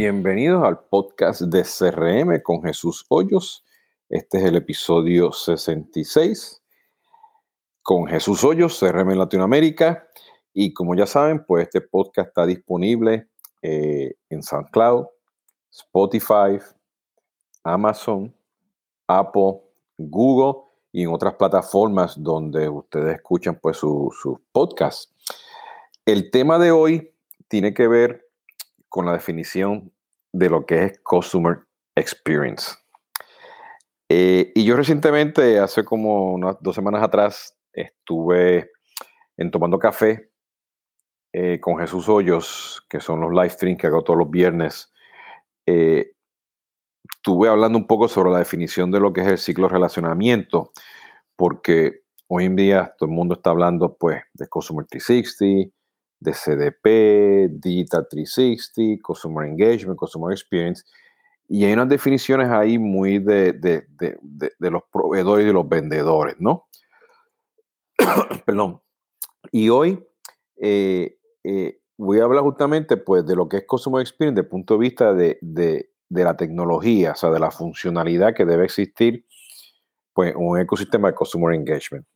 Bienvenidos al podcast de CRM con Jesús Hoyos. Este es el episodio 66 con Jesús Hoyos, CRM en Latinoamérica. Y como ya saben, pues este podcast está disponible eh, en SoundCloud, Spotify, Amazon, Apple, Google y en otras plataformas donde ustedes escuchan pues sus su podcast. El tema de hoy tiene que ver con la definición de lo que es Customer Experience. Eh, y yo recientemente, hace como unas dos semanas atrás, estuve en Tomando Café eh, con Jesús Hoyos, que son los live streams que hago todos los viernes. Eh, estuve hablando un poco sobre la definición de lo que es el ciclo de relacionamiento, porque hoy en día todo el mundo está hablando pues de Customer 360, de CDP, Digital 360, Customer Engagement, Customer Experience. Y hay unas definiciones ahí muy de, de, de, de los proveedores y de los vendedores, ¿no? Perdón. Y hoy eh, eh, voy a hablar justamente pues, de lo que es Customer Experience desde el punto de vista de, la tecnología, o sea, de la funcionalidad que debe existir pues, un ecosistema de Customer Engagement.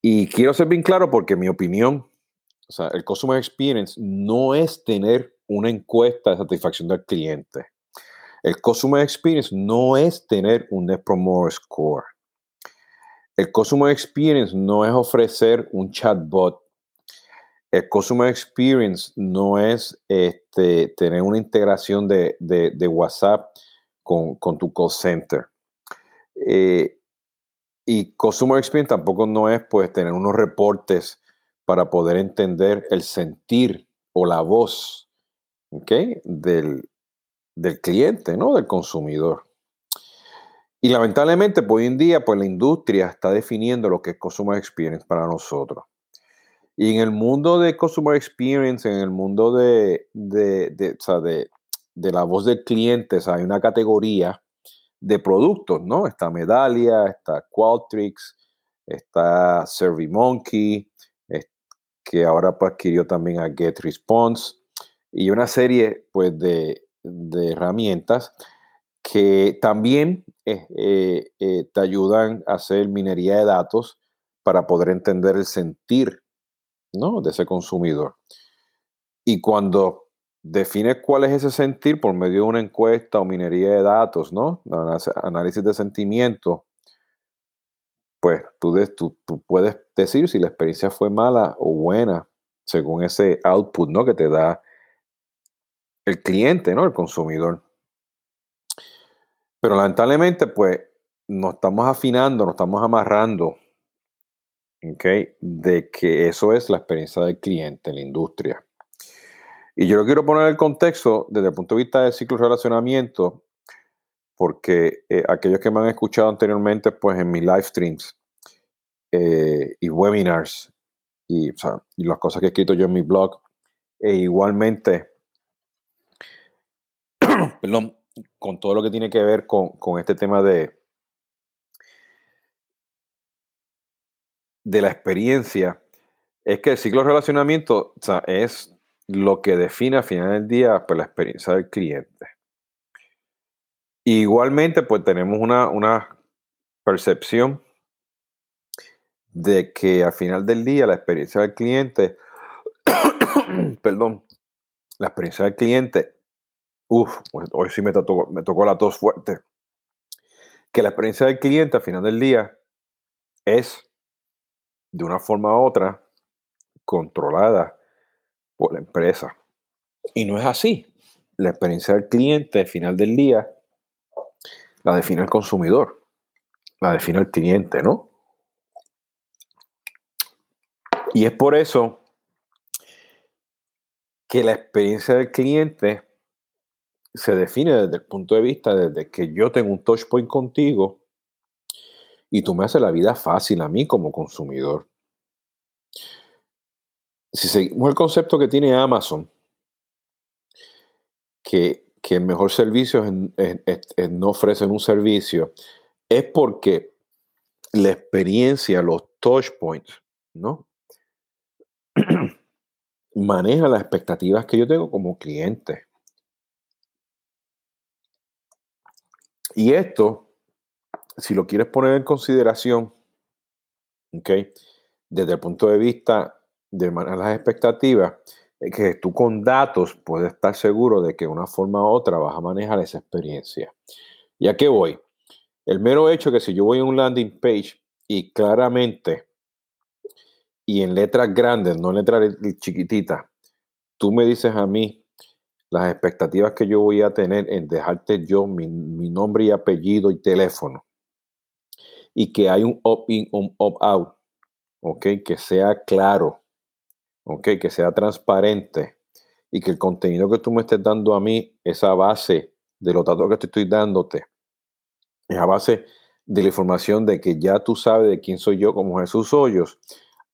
Y quiero ser bien claro porque mi opinión o sea, el Customer Experience no es tener una encuesta de satisfacción del cliente. El Customer Experience no es tener un Net Promoter Score. El Customer Experience no es ofrecer un chatbot. El Customer Experience no es este, tener una integración de, WhatsApp con, tu call center. Eh, y Customer Experience tampoco no es pues tener unos reportes para poder entender el sentir o la voz del, cliente, ¿no? del consumidor. Y lamentablemente, pues, hoy en día, pues la industria está definiendo lo que es Customer Experience para nosotros. Y en el mundo de Customer Experience, en el mundo de, de, de, la voz del cliente, hay una categoría de productos, ¿no? Está Medalia, está Qualtrics, está SurveyMonkey, que ahora pues, adquirió también a GetResponse y una serie pues, de, herramientas que también eh, eh, eh, te ayudan a hacer minería de datos para poder entender el sentir ¿no? de ese consumidor. Y cuando defines cuál es ese sentir por medio de una encuesta o minería de datos, ¿no? análisis de sentimiento, pues tú, tú, puedes decir si la experiencia fue mala o buena según ese output ¿no? que te da el cliente, ¿no? el consumidor. Pero lamentablemente, pues nos estamos afinando, nos estamos amarrando de que eso es la experiencia del cliente en la industria. Y yo lo quiero poner el contexto desde el punto de vista del ciclo de relacionamiento porque eh, aquellos que me han escuchado anteriormente, pues en mis live streams eh, y webinars y, las cosas que he escrito yo en mi blog, e igualmente, perdón, con todo lo que tiene que ver con, este tema de, de la experiencia, es que el ciclo de relacionamiento es lo que define al final del día pues, la experiencia del cliente. Igualmente, pues tenemos una, percepción de que al final del día la experiencia del cliente, perdón, la experiencia del cliente, uff, pues hoy sí me tocó, me tocó la tos fuerte, que la experiencia del cliente al final del día es de una forma u otra controlada por la empresa. Y no es así. La experiencia del cliente al final del día la define el consumidor, la define el cliente, ¿no? Y es por eso que la experiencia del cliente se define desde el punto de vista desde que yo tengo un touch point contigo y tú me haces la vida fácil a mí como consumidor. Si seguimos el concepto que tiene Amazon, que que el mejor servicio no ofrecen un servicio, es porque la experiencia, los touch points, ¿no? maneja las expectativas que yo tengo como cliente. Y esto, si lo quieres poner en consideración, ¿ok? Desde el punto de vista de manejar las expectativas, que tú con datos puedes estar seguro de que una forma u otra vas a manejar esa experiencia. ¿Y a qué voy? El mero hecho que si yo voy a un landing page y claramente y en letras grandes, no en letras chiquititas, tú me dices a mí las expectativas que yo voy a tener en dejarte yo mi, nombre y apellido y teléfono y que hay un opt-in, un opt-out, ¿ok? Que sea claro, ¿ok? Que sea transparente y que el contenido que tú me estés dando a mí, esa base de los datos que te estoy dándote, esa base de la información de que ya tú sabes de quién soy yo como Jesús Hoyos,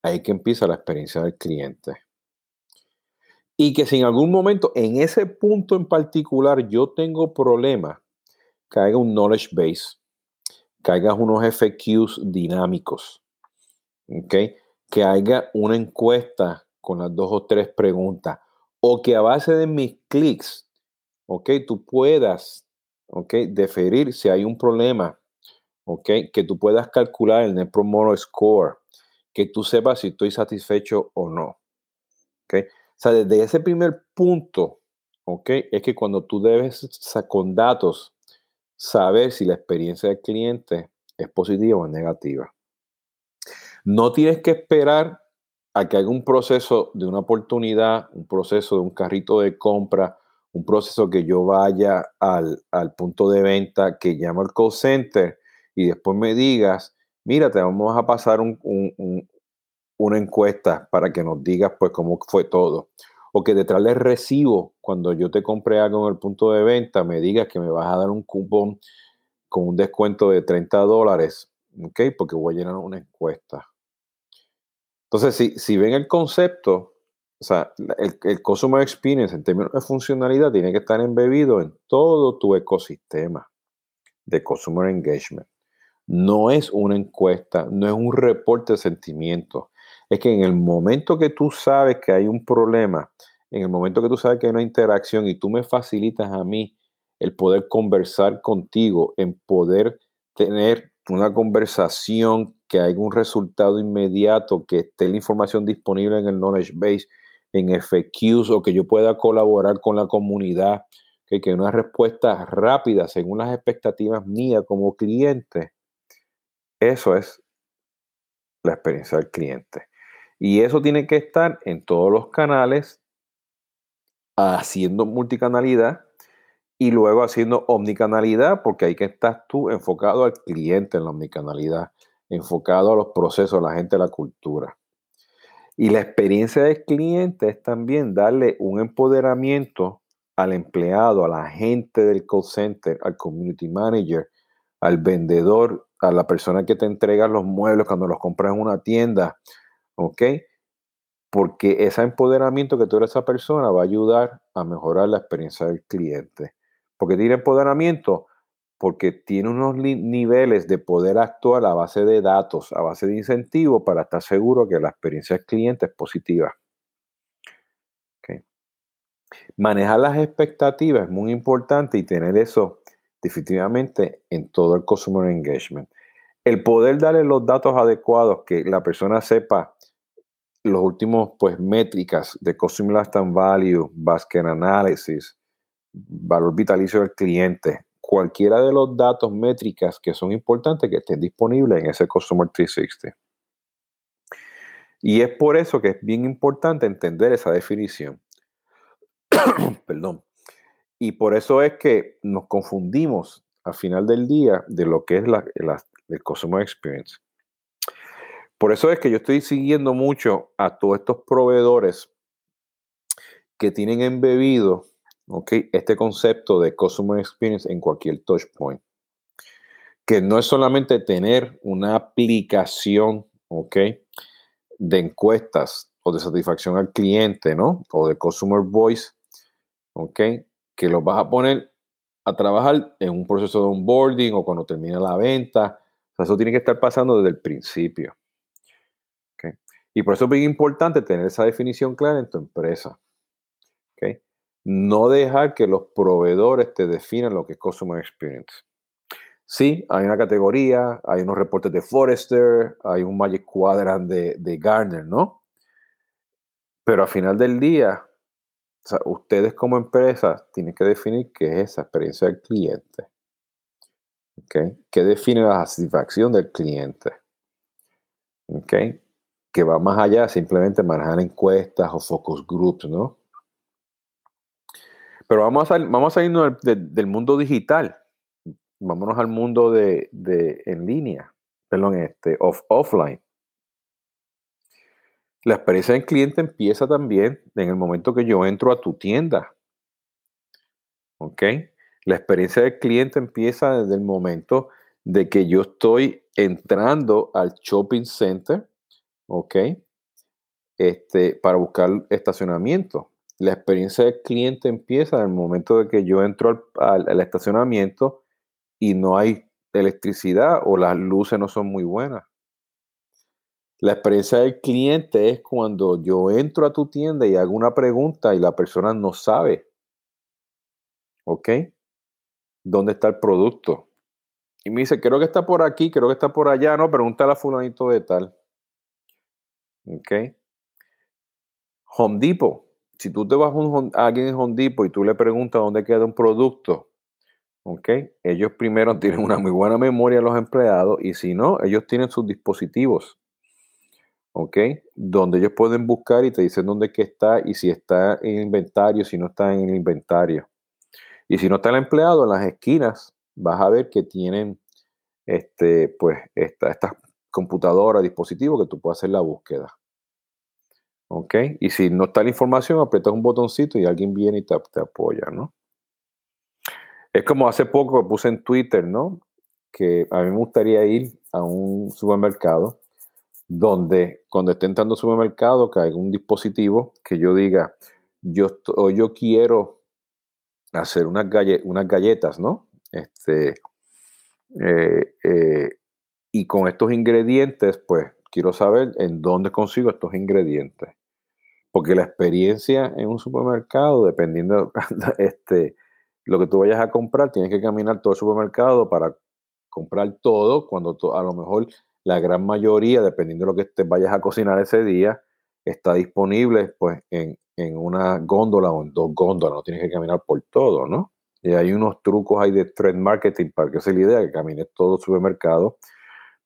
ahí que empieza la experiencia del cliente. Y que si en algún momento, en ese punto en particular, yo tengo problemas, haya un knowledge base, haya unos FQs dinámicos, ¿ok? Que haya una encuesta con las dos o tres preguntas, o que a base de mis clics, ¿ok? Tú puedas, ¿ok? Deferir si hay un problema, ¿ok? Que tú puedas calcular el Net Promoter Score, que tú sepas si estoy satisfecho o no. ¿okay? O sea, desde ese primer punto, ¿ok? Es que cuando tú debes con datos saber si la experiencia del cliente es positiva o negativa. No tienes que esperar a que haya un proceso de una oportunidad, un proceso de un carrito de compra, un proceso que yo vaya al, al punto de venta que llama el call center y después me digas, mira, te vamos a pasar una encuesta para que nos digas pues cómo fue todo. O que detrás del recibo, cuando yo te compré algo en el punto de venta, me digas que me vas a dar un cupón con un descuento de 30 dólares, ¿ok? Porque voy a llenar una encuesta. Entonces, si, si ven el concepto, o sea, el, el Customer Experience en términos de funcionalidad tiene que estar embebido en todo tu ecosistema de Customer Engagement. No es una encuesta, no es un reporte de sentimientos. Es que en el momento que tú sabes que hay un problema, en el momento que tú sabes que hay una interacción y tú me facilitas a mí el poder conversar contigo, en poder tener una conversación, que haya un resultado inmediato, que esté la información disponible en el knowledge base, en FQs o que yo pueda colaborar con la comunidad, que, que una respuesta rápida según las expectativas mías como cliente eso es la experiencia del cliente. Y eso tiene que estar en todos los canales, haciendo multicanalidad y luego haciendo omnicanalidad, porque ahí que estás tú enfocado al cliente en la omnicanalidad, enfocado a los procesos, a la gente, a la cultura. Y la experiencia del cliente es también darle un empoderamiento al empleado, a la gente del call center, al community manager, al vendedor, a la persona que te entrega los muebles cuando los compras en una tienda, ¿ok? Porque ese empoderamiento que tú eres esa persona va a ayudar a mejorar la experiencia del cliente. Porque tiene empoderamiento, porque tiene unos niveles de poder actuar a base de datos, a base de incentivos para estar seguro que la experiencia del cliente es positiva. Manejar las expectativas es muy importante y tener eso definitivamente en todo el Customer Engagement. El poder darle los datos adecuados, que la persona sepa los últimos pues métricas de Customer Lifetime Value, Basket Analysis, valor vitalicio del cliente, cualquiera de los datos métricas que son importantes que estén disponibles en ese Customer 360. Y es por eso que es bien importante entender esa definición. Perdón. Y por eso es que nos confundimos al final del día de lo que es la, el Customer Experience. Por eso es que yo estoy siguiendo mucho a todos estos proveedores que tienen embebido okay, este concepto de Customer Experience en cualquier touch point. Que no es solamente tener una aplicación okay, de encuestas o de satisfacción al cliente, ¿no? O de Customer Voice, ¿ok? que los vas a poner a trabajar en un proceso de onboarding o cuando termina la venta. eso tiene que estar pasando desde el principio. Y por eso es bien importante tener esa definición clara en tu empresa. No dejar que los proveedores te definan lo que es Customer Experience. Sí, hay una categoría, hay unos reportes de Forrester, hay un Magic Quadrant de, de Gartner, ¿no? Pero al final del día, ustedes como empresa tienen que definir qué es esa experiencia del cliente. ¿Okay? ¿Qué define la satisfacción del cliente? ¿Okay? Que va más allá simplemente manejar encuestas o focus groups, ¿no? Pero vamos a, vamos a irnos del, mundo digital vámonos al mundo de, en línea, perdón, este, off, offline. La experiencia del cliente empieza también en el momento que yo entro a tu tienda. ¿Ok? La experiencia del cliente empieza desde el momento de que yo estoy entrando al shopping center, ¿ok? Este, para buscar estacionamiento. La experiencia del cliente empieza en el momento de que yo entro al estacionamiento y no hay electricidad o las luces no son muy buenas. La experiencia del cliente es cuando yo entro a tu tienda y hago una pregunta y la persona no sabe. ¿Ok? ¿Dónde está el producto? Y me dice, creo que está por aquí, creo que está por allá. No, pregúntale a fulanito de tal. ¿Ok? Home Depot. Si tú te vas a, alguien en Home Depot y tú le preguntas dónde queda un producto, ¿ok? Ellos primero tienen una muy buena memoria los empleados y si no, ellos tienen sus dispositivos, ¿ok? Donde ellos pueden buscar y te dicen dónde está y si está en inventario, si no está en el inventario. Y si no está el empleado, en las esquinas vas a ver que tienen este, pues, esta, estas computadoras, dispositivos que tú puedes hacer la búsqueda. ¿Ok? Y si no está la información, aprietas un botoncito y alguien viene y te, te apoya, ¿no? Es como hace poco puse en Twitter, ¿no? Que a mí me gustaría ir a un supermercado donde cuando esté entrando al supermercado que haya un dispositivo que yo diga, yo, yo quiero hacer unas, unas galletas, ¿no? Este, eh, eh, y con estos ingredientes, pues quiero saber en dónde consigo estos ingredientes. Porque la experiencia en un supermercado, dependiendo, este, lo que tú vayas a comprar, tienes que caminar todo el supermercado para comprar todo, cuando a lo mejor la gran mayoría, dependiendo de lo que te vayas a cocinar ese día, está disponible pues en, una góndola o en dos góndolas, no tienes que caminar por todo, ¿no? Y hay unos trucos ahí de trade marketing para que sea la idea, que camines todo el supermercado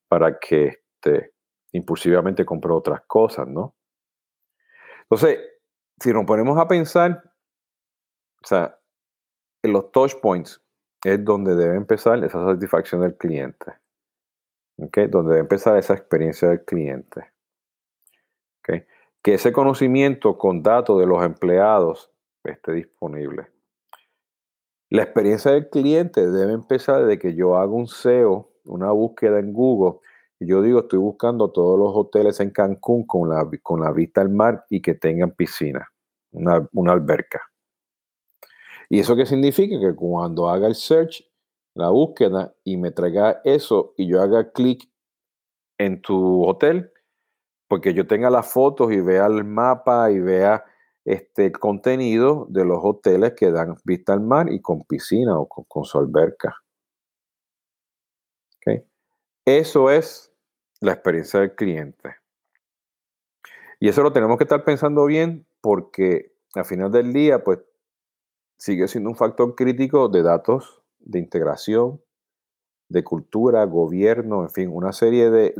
para que este, impulsivamente compre otras cosas, ¿no? Entonces, si nos ponemos a pensar, o sea, los touch points es donde debe empezar esa satisfacción del cliente. ¿okay? Donde debe empezar esa experiencia del cliente. ¿okay? Que ese conocimiento con datos de los empleados esté disponible. La experiencia del cliente debe empezar desde que yo hago un SEO, una búsqueda en Google, yo digo, estoy buscando todos los hoteles en Cancún con la, con la vista al mar y que tengan piscina, una, una alberca. ¿Y eso qué significa? Que cuando haga el search, la búsqueda, y me traiga eso y yo haga clic en tu hotel, porque yo tenga las fotos y vea el mapa y vea este contenido de los hoteles que dan vista al mar y con piscina o con, su alberca. Eso es la experiencia del cliente. Y eso lo tenemos que estar pensando bien porque al final del día, pues sigue siendo un factor crítico de datos, de integración, de cultura, gobierno, en fin, una serie de,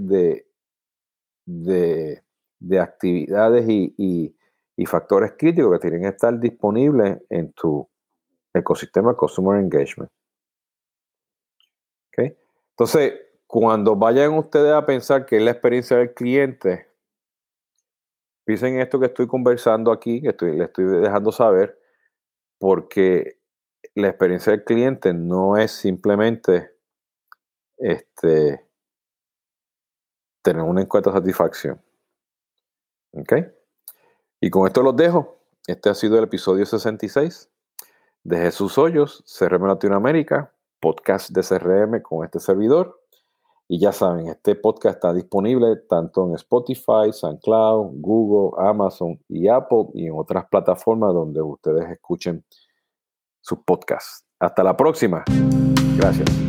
de, actividades y, factores críticos que tienen que estar disponibles en tu ecosistema Customer Engagement. ¿Okay? Entonces, cuando vayan ustedes a pensar que es la experiencia del cliente, piensen en esto que estoy conversando aquí, que estoy, le estoy dejando saber, porque la experiencia del cliente no es simplemente este, tener una encuesta de satisfacción. ¿Ok? Y con esto los dejo. Este ha sido el episodio 66 de Jesús Hoyos, CRM Latinoamérica, podcast de CRM con este servidor. Y ya saben, este podcast está disponible tanto en Spotify, SoundCloud, Google, Amazon y Apple y en otras plataformas donde ustedes escuchen sus podcasts. Hasta la próxima. Gracias.